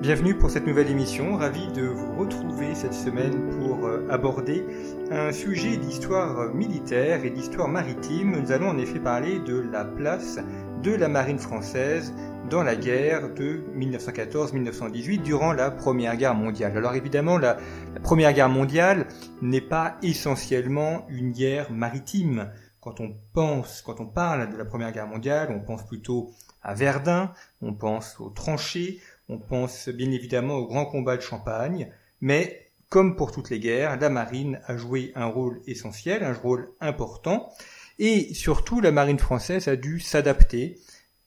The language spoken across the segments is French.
Bienvenue pour cette nouvelle émission, ravi de vous retrouver cette semaine pour euh, aborder un sujet d'histoire militaire et d'histoire maritime. Nous allons en effet parler de la place de la marine française dans la guerre de 1914-1918 durant la Première Guerre mondiale. Alors évidemment, la, la Première Guerre mondiale n'est pas essentiellement une guerre maritime. Quand on pense, quand on parle de la Première Guerre mondiale, on pense plutôt à Verdun, on pense aux tranchées, on pense bien évidemment au grand combat de Champagne, mais comme pour toutes les guerres, la marine a joué un rôle essentiel, un rôle important, et surtout la marine française a dû s'adapter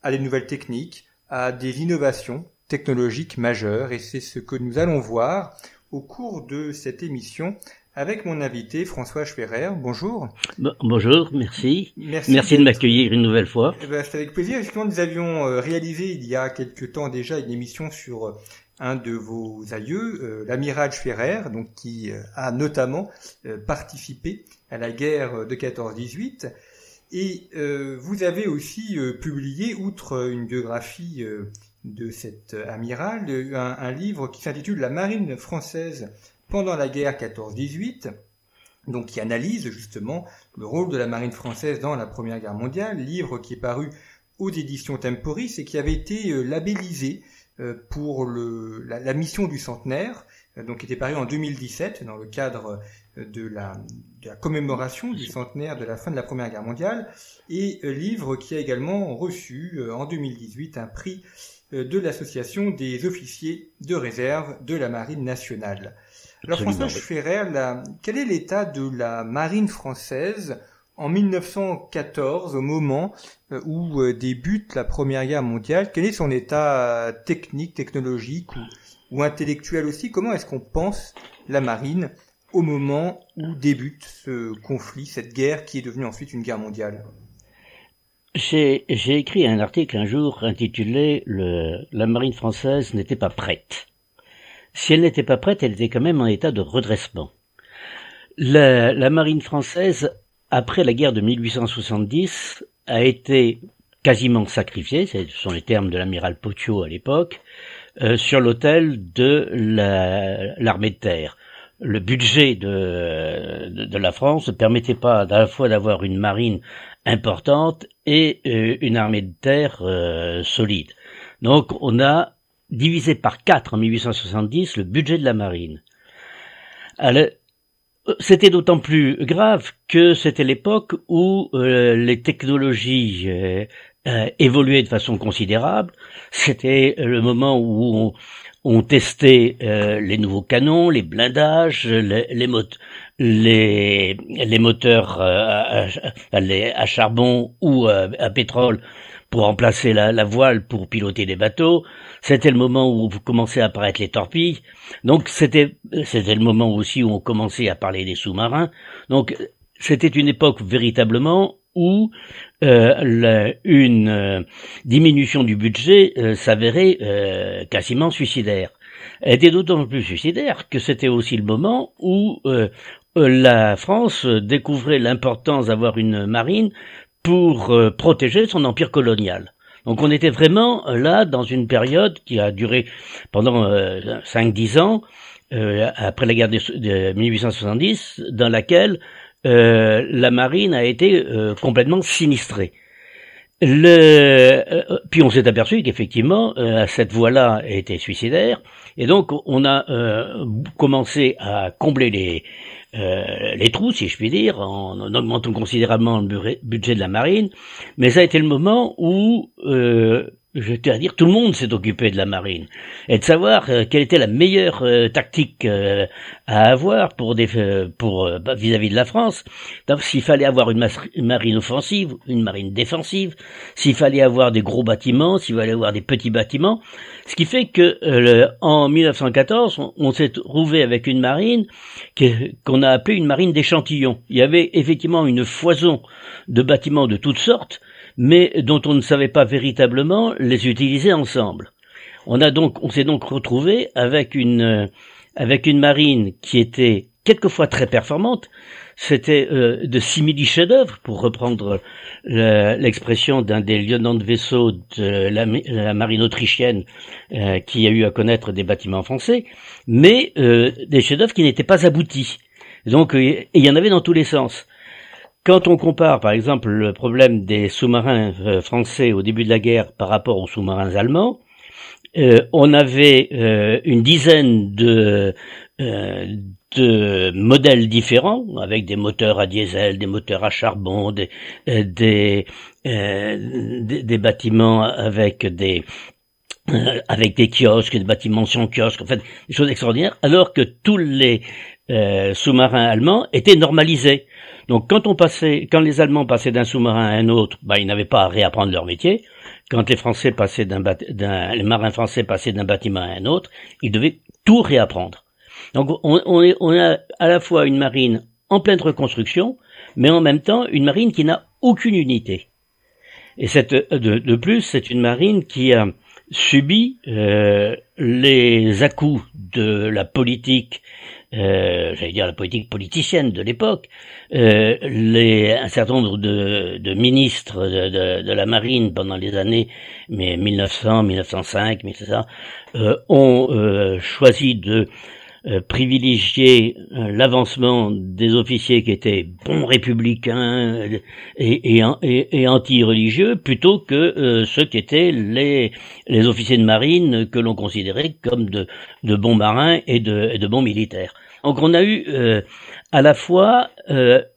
à des nouvelles techniques, à des innovations technologiques majeures, et c'est ce que nous allons voir au cours de cette émission avec mon invité François Schwerer. Bonjour. bonjour, merci. Merci, merci de m'accueillir une nouvelle fois. Eh ben, C'est avec plaisir. Effectivement, nous avions euh, réalisé il y a quelque temps déjà une émission sur euh, un de vos aïeux, euh, l'amiral Schwerer, donc qui a notamment participé à la guerre de 14-18. Et vous avez aussi publié, outre une biographie de cet amiral, un, un livre qui s'intitule La marine française pendant la guerre 14-18, donc qui analyse justement le rôle de la marine française dans la Première Guerre mondiale, livre qui est paru aux éditions Temporis et qui avait été euh, labellisé euh, pour la, mission du centenaire, euh, donc qui était paru en 2017 dans le cadre de la, commémoration du centenaire de la fin de la Première Guerre mondiale, et livre qui a également reçu en 2018 un prix de l'Association des officiers de réserve de la Marine nationale. Alors François Schferrer, quel est l'état de la marine française en 1914, au moment euh, où euh, débute la Première Guerre mondiale? Quel est son état euh, technique, technologique ou, intellectuel aussi? Comment est-ce qu'on pense la marine au moment où débute ce conflit, cette guerre qui est devenue ensuite une guerre mondiale? J'ai écrit un article un jour intitulé le, La marine française n'était pas prête. Si elle n'était pas prête, elle était quand même en état de redressement. La, marine française, après la guerre de 1870, a été quasiment sacrifiée, ce sont les termes de l'amiral Potiot à l'époque, euh, sur l'autel de l'armée de terre. Le budget de, de, la France ne permettait pas à la fois d'avoir une marine importante et euh, une armée de terre euh, solide. Donc on a divisé par 4 en 1870 le budget de la marine. C'était d'autant plus grave que c'était l'époque où euh, les technologies euh, euh, évoluaient de façon considérable. C'était le moment où on, testait les nouveaux canons, les blindages, les, moteurs à, charbon ou à pétrole pour remplacer la, voile pour piloter des bateaux. C'était le moment où commençaient à apparaître les torpilles. Donc c'était c'était le moment aussi où on commençait à parler des sous-marins. Donc c'était une époque véritablement où euh, une euh, diminution du budget euh, s'avérait euh, quasiment suicidaire. Elle était d'autant plus suicidaire que c'était aussi le moment où la France découvrait l'importance d'avoir une marine pour euh, protéger son empire colonial. Donc on était vraiment euh, là dans une période qui a duré pendant euh, 5-10 ans, euh, après la guerre de, 1870, dans laquelle la marine a été complètement sinistrée. Le, puis on s'est aperçu qu'effectivement cette voie-là était suicidaire, et donc on a commencé à combler les, euh, les trous, si je puis dire, en, augmentant considérablement le budget de la marine, mais ça a été le moment où euh, tiens à dire, tout le monde s'est occupé de la marine et de savoir euh, quelle était la meilleure euh, tactique euh, à avoir pour des, pour bah, vis-à-vis de la France. S'il fallait avoir une, marine offensive, une marine défensive, s'il fallait avoir des gros bâtiments, s'il fallait avoir des petits bâtiments, ce qui fait que en 1914, on, s'est trouvé avec une marine qu'on a appelée une marine d'échantillons. Il y avait effectivement une foison de bâtiments de toutes sortes mais dont on ne savait pas véritablement les utiliser ensemble. On a donc, on s'est donc retrouvé avec une, avec une marine qui était quelquefois très performantes. C'était euh, de simili chefs-d'œuvre, pour reprendre l'expression d'un des lieutenants de vaisseau de la, marine autrichienne euh, qui a eu à connaître des bâtiments français, mais euh, des chefs-d'œuvre qui n'étaient pas aboutis. Donc, il y en avait dans tous les sens. Quand on compare, par exemple, le problème des sous-marins français au début de la guerre par rapport aux sous-marins allemands, on avait une dizaine de, modèles différents, avec des moteurs à diesel, des moteurs à charbon, des, euh, euh, bâtiments avec des euh, avec des kiosques, des bâtiments sans kiosques, en fait, des choses extraordinaires, alors que tous les sous-marins allemands étaient normalisés. Donc quand on passait, quand les Allemands passaient d'un sous-marin à un autre, bah, ils n'avaient pas à réapprendre leur métier. Quand les Français passaient d'un, les marins français passaient d'un bâtiment à un autre, ils devaient tout réapprendre. Donc on, on, a à la fois une marine en pleine reconstruction, mais en même temps une marine qui n'a aucune unité. Et cette, de, de plus, c'est une marine qui a subi euh, les à-coups de la politique, euh, j'allais dire la politique politicienne de l'époque, euh, un certain nombre de, de ministres de, de, de, la marine pendant les années mais 1900, 1905, mais c'est ça, ont euh, choisi de euh, privilégier euh, l'avancement des officiers qui étaient bons républicains euh, et, et, anti-religieux plutôt que ceux qui étaient les, les officiers de marine que l'on considérait comme de, de bons marins et de, de bons militaires. Donc on a eu à la fois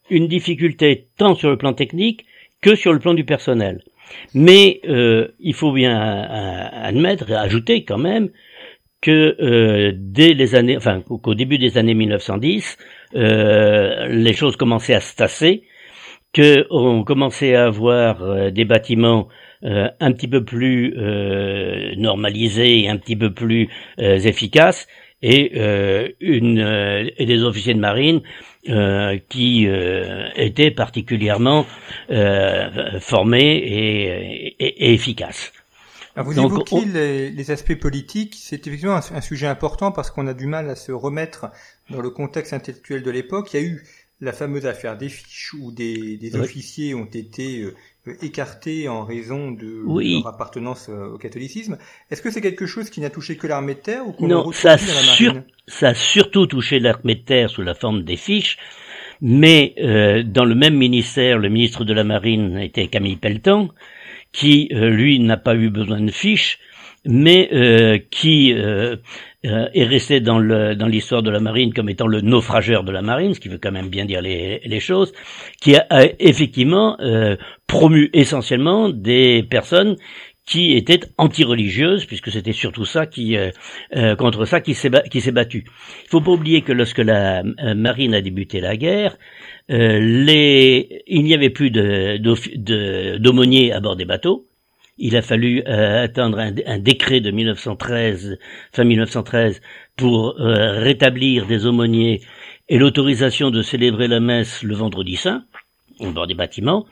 une difficulté tant sur le plan technique que sur le plan du personnel. Mais il faut bien admettre et ajouter quand même que euh, dès les années, enfin qu'au début des années 1910, euh, les choses commençaient à se tasser, que on commençait à avoir euh, des bâtiments un petit peu plus normalisés, un petit peu plus efficaces, et une et des officiers de marine qui étaient particulièrement formés et efficaces vous évoquez les, aspects politiques, c'est effectivement un, sujet important parce qu'on a du mal à se remettre dans le contexte intellectuel de l'époque. Il y a eu la fameuse affaire des fiches où des, officiers ont été euh, écartés en raison de leur appartenance euh, au catholicisme. Est-ce que c'est quelque chose qui n'a touché que l'armée de terre ou qu'on Non, ça, ça a surtout touché l'armée de terre sous la forme des fiches. Mais euh, dans le même ministère, le ministre de la Marine était Camille Pelletan, qui euh, lui n'a pas eu besoin de fiches, mais euh, qui euh, est resté dans le dans l'histoire de la marine comme étant le naufrageur de la marine, ce qui veut quand même bien dire les, les choses, qui a, effectivement promu essentiellement des personnes qui étaient anti-religieuses, puisque c'était surtout ça qui contre ça qui s'est battu. Il faut pas oublier que lorsque la marine a débuté la guerre, euh, les, il n'y avait plus d'aumôniers à bord des bateaux. Il a fallu euh, attendre un, décret de 1913, fin 1913, pour euh, rétablir des aumôniers et l'autorisation de célébrer la messe le vendredi saint bord des bâtiments.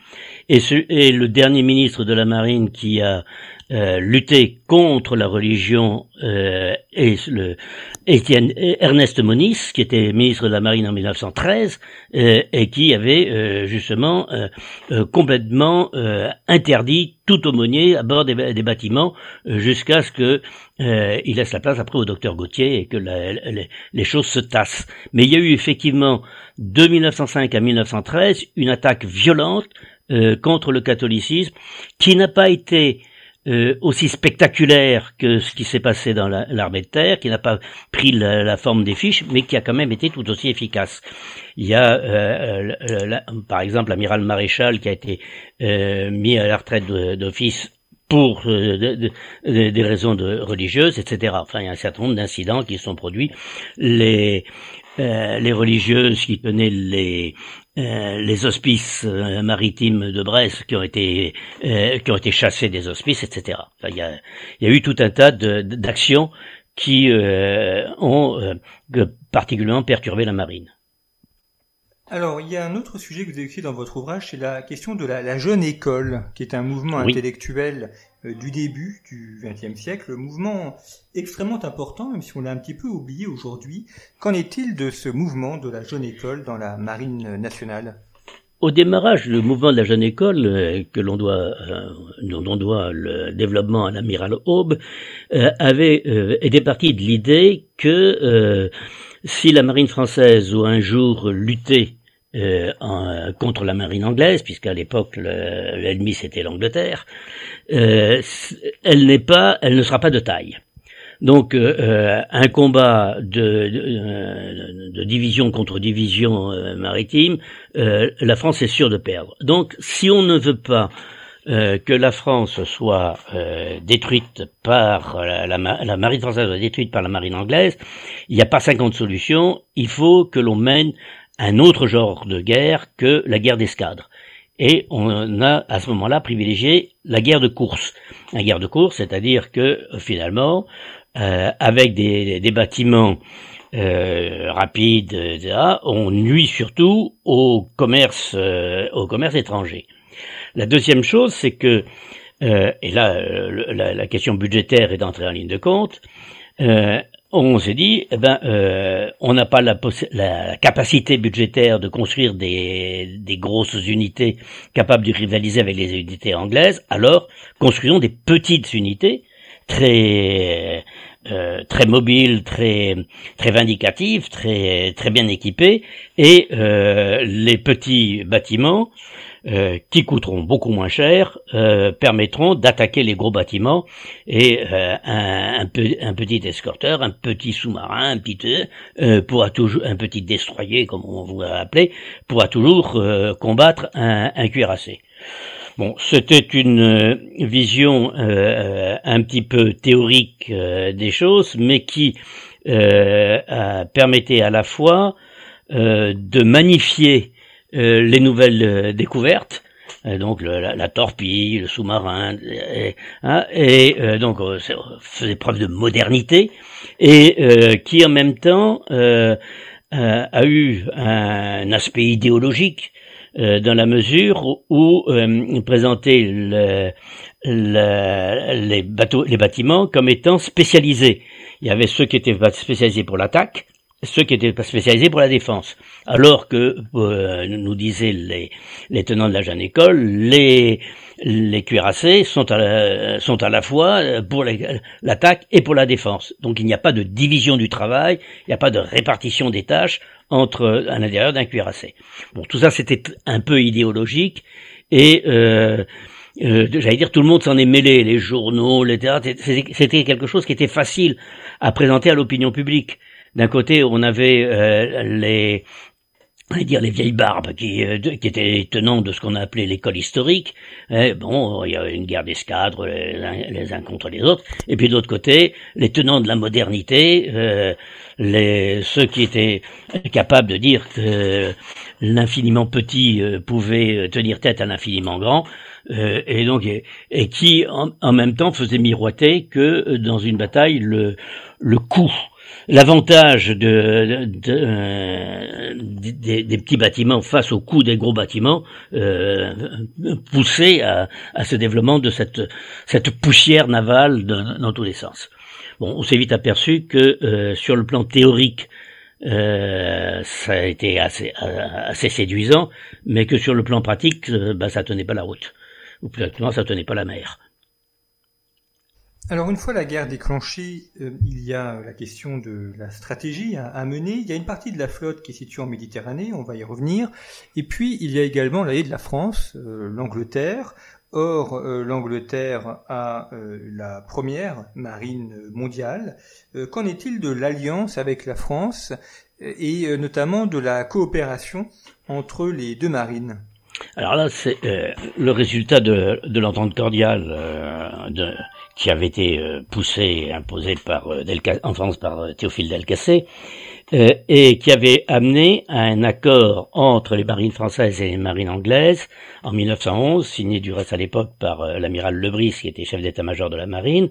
Et, ce, et le dernier ministre de la Marine qui a euh, lutter contre la religion euh, et le Étienne Ernest Moniz, qui était ministre de la Marine en 1913 euh, et qui avait euh, justement complètement interdit tout aumônier à bord des, bâtiments jusqu'à ce que il laisse la place après au docteur Gauthier et que les choses se tassent. Mais il y a eu effectivement de 1905 à 1913 une attaque violente contre le catholicisme qui n'a pas été euh, aussi spectaculaire que ce qui s'est passé dans l'armée de terre, qui n'a pas pris la, forme des fiches, mais qui a quand même été tout aussi efficace. Il y a, euh, euh par exemple, l'amiral maréchal qui a été euh, mis à la retraite d'office pour des raisons religieuses, etc. Enfin, il y a un certain nombre d'incidents qui sont produits. Les euh, les religieuses qui tenaient les euh, les hospices euh, maritimes de Brest qui ont été qui ont été chassés des hospices, etc. il, y a, y a eu tout un tas d'actions qui ont particulièrement perturbé la marine. Alors, il y a un autre sujet que vous évoquez dans votre ouvrage, c'est la question de la, jeune école, qui est un mouvement intellectuel du début du XXe siècle, mouvement extrêmement important, même si on l'a un petit peu oublié aujourd'hui. Qu'en est-il de ce mouvement de la jeune école dans la marine nationale? Au démarrage, le mouvement de la jeune école, euh, que l'on doit, euh, dont on doit le développement à l'amiral Aube, euh, avait été parti de l'idée que si la marine française ou un jour luttait contre la marine anglaise, puisqu'à l'époque l'ennemi c'était l'Angleterre, elle n'est pas, elle ne sera pas de taille. Donc euh, euh, un combat de, euh, de, division contre division maritime, la France est sûre de perdre. Donc si on ne veut pas que la France soit détruite par la, la, marine française soit détruite par la marine anglaise, il n'y a pas 50 solutions, il faut que l'on mène un autre genre de guerre que la guerre d'escadre. Et on a à ce moment-là privilégié la guerre de course. La guerre de course, c'est-à-dire que finalement, euh, avec des, des bâtiments euh, rapides, etc., on nuit surtout au commerce, euh, au commerce étranger. La deuxième chose, c'est que, euh, et là, la, la, question budgétaire est entrée en ligne de compte, on s'est dit, eh ben, on n'a pas la, capacité budgétaire de construire des, grosses unités capables de rivaliser avec les unités anglaises, alors construisons des petites unités très euh, très mobile, très très vindicative, très très bien équipée, et euh, les petits bâtiments euh, qui coûteront beaucoup moins cher permettront d'attaquer les gros bâtiments et un, un, petit escorteur, un petit sous-marin, un petit pourra toujours un petit destroyer comme on vous l'a appelé pourra toujours combattre un, un cuirassé. Bon, c'était une euh, vision euh, un petit peu théorique euh, des choses, mais qui permettait à la fois de magnifier les nouvelles découvertes, donc la, torpille, le sous-marin, et, hein, donc faisait preuve de modernité, et qui en même temps a eu un aspect idéologique euh, dans la mesure où euh, présenter le, les bateaux, les bâtiments comme étant spécialisés. Il y avait ceux qui étaient spécialisés pour l'attaque, ceux qui étaient spécialisés pour la défense. Alors que, euh, nous disaient les, les tenants de la jeune école, les, les cuirassés sont à la, sont à la fois pour l'attaque et pour la défense. Donc il n'y a pas de division du travail, il n'y a pas de répartition des tâches entre à l'intérieur d'un cuirassé. Bon, tout ça c'était un peu idéologique et euh, euh, j'allais dire tout le monde s'en est mêlé, les journaux, les théâtres, c'était quelque chose qui était facile à présenter à l'opinion publique. D'un côté, on avait euh, les dire les vieilles barbes qui, euh, qui étaient tenants de ce qu'on a appelé l'école historique. Eh, bon, il y a une guerre d'escadre les, uns contre les autres. Et puis de l'autre côté, les tenants de la modernité, euh, les, ceux qui étaient capables de dire que l'infiniment petit euh, pouvait tenir tête à l'infiniment grand. et donc et, qui en, même temps faisait miroiter que dans une bataille le le coup L'avantage de, euh, des, petits bâtiments face au coût des gros bâtiments euh, poussait à, ce développement de cette, cette poussière navale dans tous les sens. Bon, on s'est vite aperçu que euh, sur le plan théorique, euh, ça a été assez, assez séduisant, mais que sur le plan pratique, bah, ça tenait pas la route. Ou plus exactement, ça tenait pas la mer. Alors une fois la guerre déclenchée, euh, il y a la question de la stratégie à, mener. Il y a une partie de la flotte qui est située en Méditerranée, on va y revenir. Et puis il y a également l'allié de la France, euh, l'Angleterre. Or, euh, l'Angleterre a la première marine mondiale. Qu'en est-il de l'alliance avec la France et notamment de la coopération entre les deux marines? Alors là, c'est le résultat de, de l'entente cordiale de, qui avait été euh, poussé imposé par euh, en France par euh, Théophile Delcassé, et qui avait amené à un accord entre les marines françaises et les marines anglaises en 1911, signé du reste à l'époque par l'amiral Lebris, qui était chef d'état-major de la marine,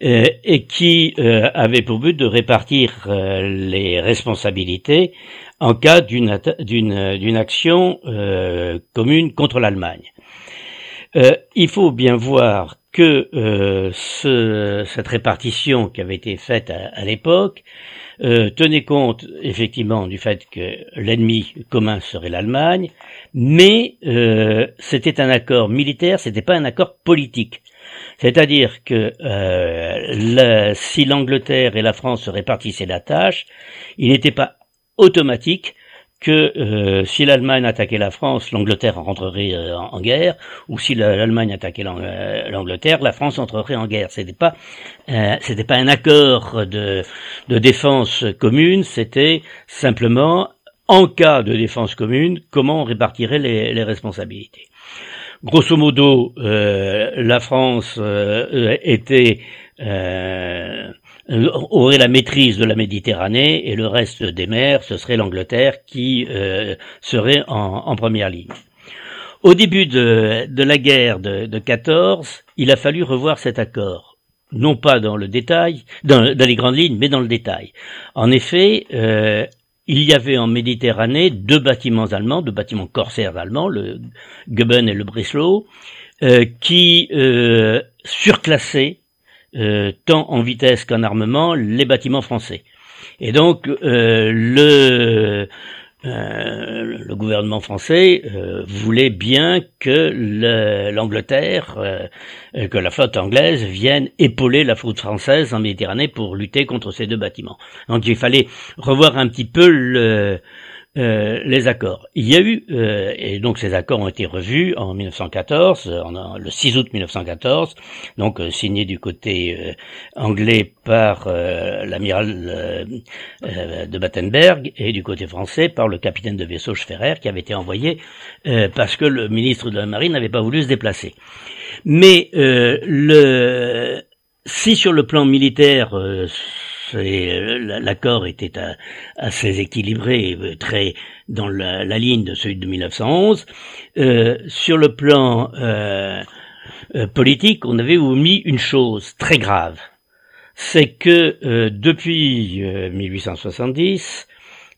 et qui avait pour but de répartir les responsabilités en cas d'une d'une action commune contre l'Allemagne. il faut bien voir que ce, cette répartition qui avait été faite à, l'époque tenait compte effectivement du fait que l'ennemi commun serait l'Allemagne, mais c'était un accord militaire, c'était pas un accord politique. C'est-à-dire que euh, si l'Angleterre et la France se répartissaient la tâche, il n'était pas automatique que euh, si l'Allemagne attaquait la France, l'Angleterre rentrerait euh, en guerre, ou si l'Allemagne attaquait l'Angleterre, la France entrerait en guerre. C'était pas, c'était pas un accord de, de défense commune, c'était simplement en cas de défense commune, comment on répartirait les, les responsabilités. Grosso modo, euh, la France euh, était euh, aurait la maîtrise de la Méditerranée et le reste des mers, ce serait l'Angleterre qui serait en, première ligne. Au début de, la guerre de, de 14, il a fallu revoir cet accord non pas dans le détail, dans, dans, les grandes lignes, mais dans le détail. En effet, euh, il y avait en Méditerranée deux bâtiments allemands, deux bâtiments corsaires allemands, le Goeben et le Breslau, euh, qui euh, surclassaient euh, tant en vitesse qu'en armement les bâtiments français. Et donc le euh, le gouvernement français euh, voulait bien que l'Angleterre, euh, que la flotte anglaise vienne épauler la flotte française en Méditerranée pour lutter contre ces deux bâtiments. Donc il fallait revoir un petit peu le, euh, les accords. Il y a eu, euh, et donc ces accords ont été revus en 1914, en, le 6 août 1914, donc euh, signés du côté anglais par l'amiral de Battenberg et du côté français par le capitaine de vaisseau Schferrer qui avait été envoyé parce que le ministre de la Marine n'avait pas voulu se déplacer. Mais le, si sur le plan militaire euh, l'accord était assez équilibré, euh, très dans la, ligne de celui de 1911. Euh, sur le plan politique, on avait omis une chose très grave, c'est que depuis 1870,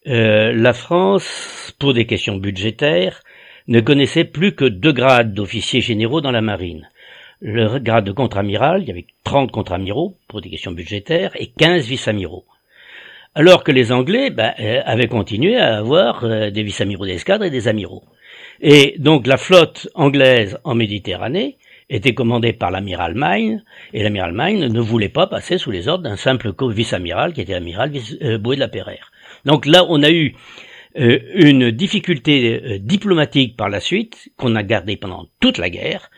la France, pour des questions budgétaires, ne connaissait plus que deux grades d'officiers généraux dans la marine le grade de contre-amiral, il y avait 30 contre-amiraux pour des questions budgétaires et 15 vice-amiraux. Alors que les Anglais ben, euh, avaient continué à avoir euh, des vice-amiraux d'escadre et des amiraux. Et donc la flotte anglaise en Méditerranée était commandée par l'amiral Maine, et l'amiral Maine ne voulait pas passer sous les ordres d'un simple vice-amiral qui était l'amiral euh, Boué de la Perrère. Donc là, on a eu une difficulté diplomatique par la suite qu'on a gardée pendant toute la guerre,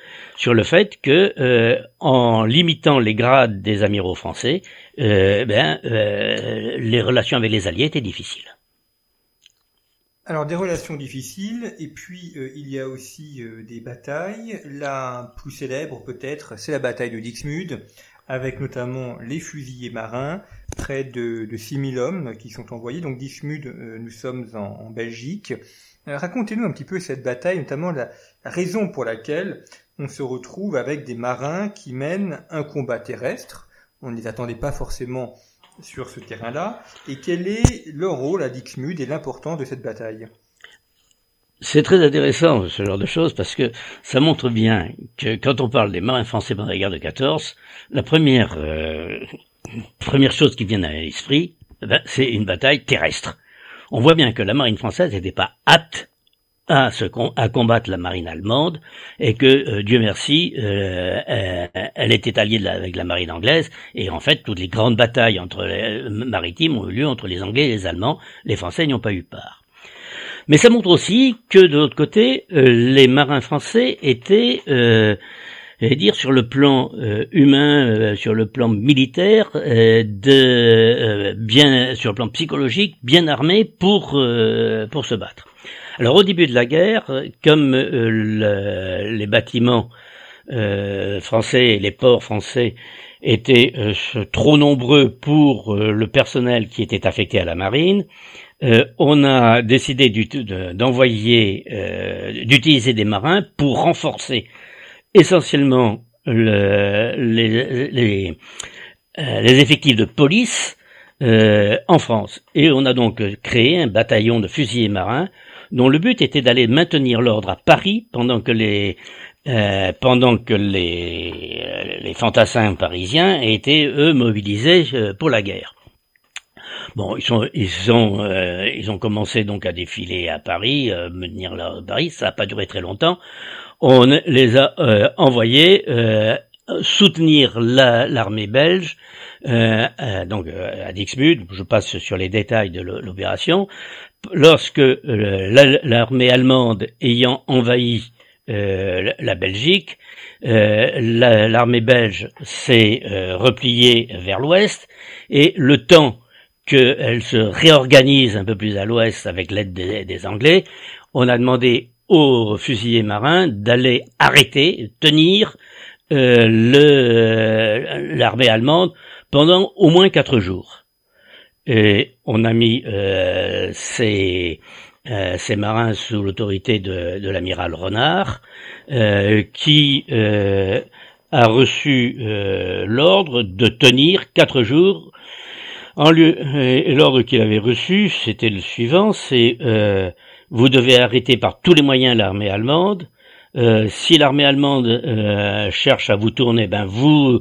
sur le fait que, euh, en limitant les grades des amiraux français, euh, ben, euh, les relations avec les Alliés étaient difficiles. Alors des relations difficiles, et puis il y a aussi des batailles. La plus célèbre peut-être, c'est la bataille de Dixmude, avec notamment les fusiliers marins, près de, de 6000 hommes qui sont envoyés. Donc Dixmude, nous sommes en, Belgique. Racontez-nous un petit peu cette bataille, notamment la raison pour laquelle on se retrouve avec des marins qui mènent un combat terrestre. On ne les attendait pas forcément sur ce terrain-là. Et quel est leur rôle à Dixmude et l'importance de cette bataille? C'est très intéressant ce genre de choses parce que ça montre bien que quand on parle des marins français pendant la guerre de 14, la première euh, première chose qui vient à l'esprit, eh ben, c'est une bataille terrestre. On voit bien que la marine française n'était pas apte à, combattre la marine allemande et que euh, Dieu merci, euh, euh, elle était alliée avec la marine anglaise et en fait toutes les grandes batailles entre maritimes ont eu lieu entre les Anglais et les Allemands. Les Français n'y ont pas eu part. Mais ça montre aussi que de l'autre côté, les marins français étaient dire sur le plan humain, sur le plan militaire, de bien sur le plan psychologique, bien armés pour pour se battre. Alors au début de la guerre, comme euh, les bâtiments euh, français et les ports français étaient euh, trop nombreux pour le personnel qui était affecté à la marine, on a décidé d'envoyer, d'utiliser des marins pour renforcer essentiellement le, les, les, les, effectifs de police en France. Et on a donc créé un bataillon de fusiliers marins dont le but était d'aller maintenir l'ordre à Paris pendant que les euh, pendant que les, les fantassins parisiens étaient eux mobilisés euh, pour la guerre. Bon, ils sont, ils ont, euh, ils ont commencé donc à défiler à Paris, euh, venir là à Paris. Ça n'a pas duré très longtemps. On les a euh, envoyés soutenir l'armée belge, donc à Dixmude. Je passe sur les détails de l'opération. Lorsque l'armée allemande ayant envahi la Belgique, l'armée belge s'est repliée vers l'ouest et le temps qu'elle se réorganise un peu plus à l'ouest avec l'aide des, Anglais, on a demandé aux fusiliers marins d'aller arrêter, tenir euh, l'armée allemande pendant au moins quatre jours. Et on a mis euh, ces, euh, ces marins sous l'autorité de, l'amiral Renard, euh, qui euh, a reçu l'ordre de tenir quatre jours et l'ordre qu'il avait reçu, c'était le suivant, c'est euh, vous devez arrêter par tous les moyens l'armée allemande. Euh, si l'armée allemande euh, cherche à vous tourner, ben vous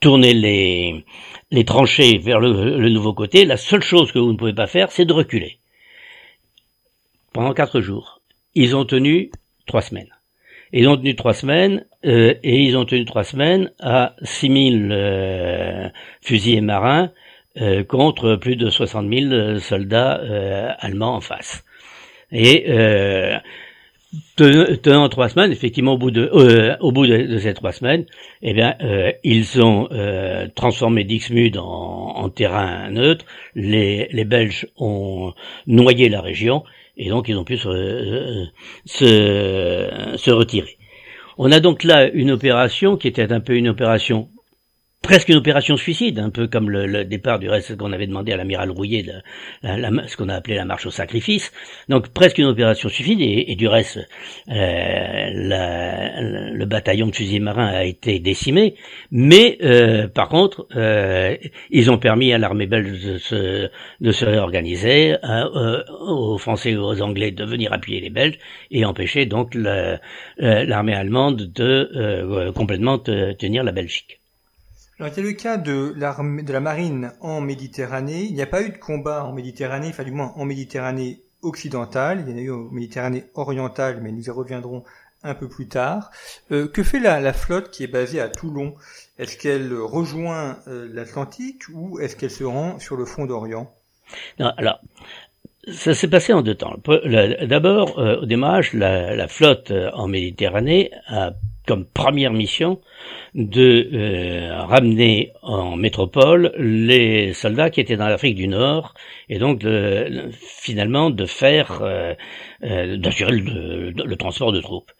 tournez les, les tranchées vers le, le nouveau côté. La seule chose que vous ne pouvez pas faire, c'est de reculer. Pendant quatre jours. Ils ont tenu trois semaines. Ils ont tenu trois semaines euh, et ils ont tenu trois semaines à 6000 euh, fusils et marins euh, contre plus de 60 000 soldats allemands en face. Et tenant trois semaines, effectivement, au bout de, au bout de, ces trois semaines, eh bien, ils ont transformé Dixmude en, en, terrain neutre. Les, les Belges ont noyé la région et donc ils ont pu se, se, se retirer. On a donc là une opération qui était un peu une opération presque une opération suicide, un peu comme le, départ du reste qu'on avait demandé à l'amiral Rouillet, ce qu'on a appelé la marche au sacrifice. Donc presque une opération suicide et, du reste, euh, le bataillon de fusiliers marins a été décimé. Mais euh, par contre, euh, ils ont permis à l'armée belge de se, de se réorganiser, aux Français et aux Anglais de venir appuyer les Belges et empêcher donc l'armée allemande de complètement tenir la Belgique. Alors, il y a le cas de, de la marine en Méditerranée. Il n'y a pas eu de combat en Méditerranée, enfin du moins en Méditerranée occidentale. Il y en a eu en Méditerranée orientale, mais nous y reviendrons un peu plus tard. Euh, que fait la, flotte qui est basée à Toulon? Est-ce qu'elle rejoint euh, l'Atlantique ou est-ce qu'elle se rend sur le front d'Orient? Alors, ça s'est passé en deux temps. D'abord, euh, au démarrage, la, la, flotte en Méditerranée a comme première mission de euh, ramener en métropole les soldats qui étaient dans l'Afrique du Nord et donc finalement de faire euh, euh, d'assurer le, transport de troupes.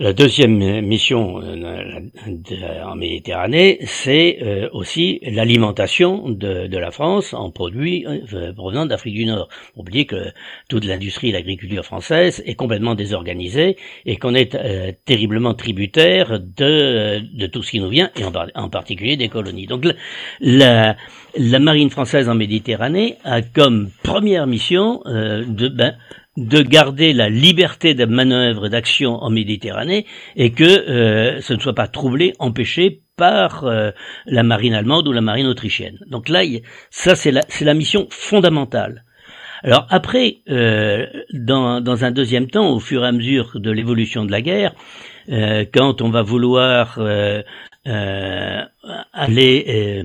La deuxième mission euh, en Méditerranée, c'est euh, aussi l'alimentation de, la France en produits euh, provenant d'Afrique du Nord. Oubliez que toute l'industrie et l'agriculture française est complètement désorganisée et qu'on est terriblement tributaire de, de tout ce qui nous vient, et en, particulier des colonies. Donc la, la, marine française en Méditerranée a comme première mission de ben, de garder la liberté de manœuvre d'action en Méditerranée et que euh, ce ne soit pas troublé, empêché par euh, la marine allemande ou la marine autrichienne. Donc là, ça c'est la, la mission fondamentale. Alors après, euh, dans, dans, un deuxième temps, au fur et à mesure de l'évolution de la guerre, quand on va vouloir euh, aller euh,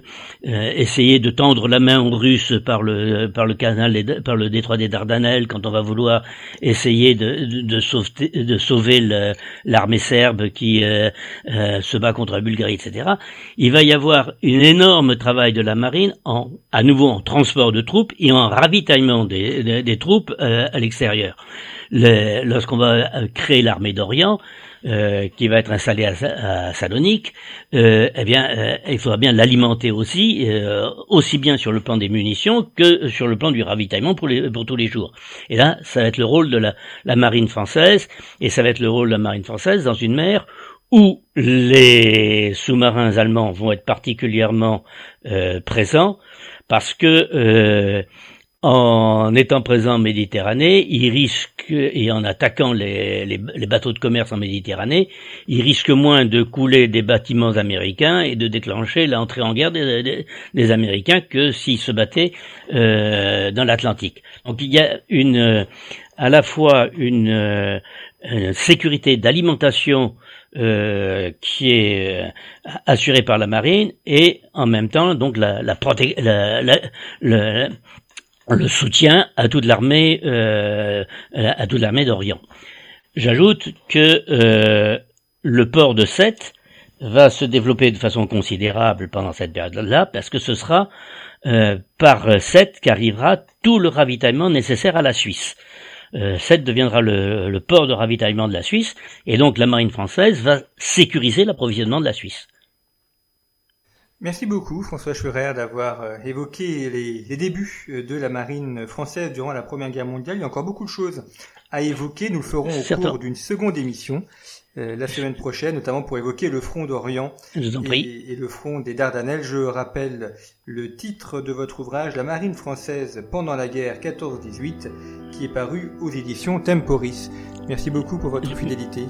euh, essayer de tendre la main aux Russes par le par le canal par le détroit des Dardanelles quand on va vouloir essayer de de, sauver de sauver l'armée serbe qui se bat contre la Bulgarie etc il va y avoir un énorme travail de la marine en à nouveau en transport de troupes et en ravitaillement des, des, troupes à l'extérieur. Lorsqu'on va créer l'armée d'Orient euh, qui va être installé à, Salonique, euh, eh bien, euh, il faudra bien l'alimenter aussi, aussi bien sur le plan des munitions que sur le plan du ravitaillement pour, les, pour tous les jours. Et là, ça va être le rôle de la, la marine française, et ça va être le rôle de la marine française dans une mer où les sous-marins allemands vont être particulièrement présents, parce que en étant présent en Méditerranée, il risque, et en attaquant les, bateaux de commerce en Méditerranée, il risque moins de couler des bâtiments américains et de déclencher l'entrée en guerre des, Américains que s'ils se battaient euh, dans l'Atlantique. Donc il y a une, à la fois une, une sécurité d'alimentation euh, qui est euh, assurée par la marine et en même temps donc la, la, la, la le soutien à toute l'armée euh, à toute l'armée d'Orient. J'ajoute que euh, le port de Sète va se développer de façon considérable pendant cette période-là parce que ce sera euh, par Sète qu'arrivera tout le ravitaillement nécessaire à la Suisse. Sète deviendra le, le port de ravitaillement de la Suisse et donc la marine française va sécuriser l'approvisionnement de la Suisse. Merci beaucoup François Scherer d'avoir euh, évoqué les, débuts euh, de la marine française durant la Première Guerre mondiale. Il y a encore beaucoup de choses à évoquer. Nous le ferons au cours d'une seconde émission euh, la semaine prochaine, notamment pour évoquer le front d'Orient et, et, le front des Dardanelles. Je rappelle le titre de votre ouvrage, La marine française pendant la guerre 14-18, qui est paru aux éditions Temporis. Merci beaucoup pour votre fidélité.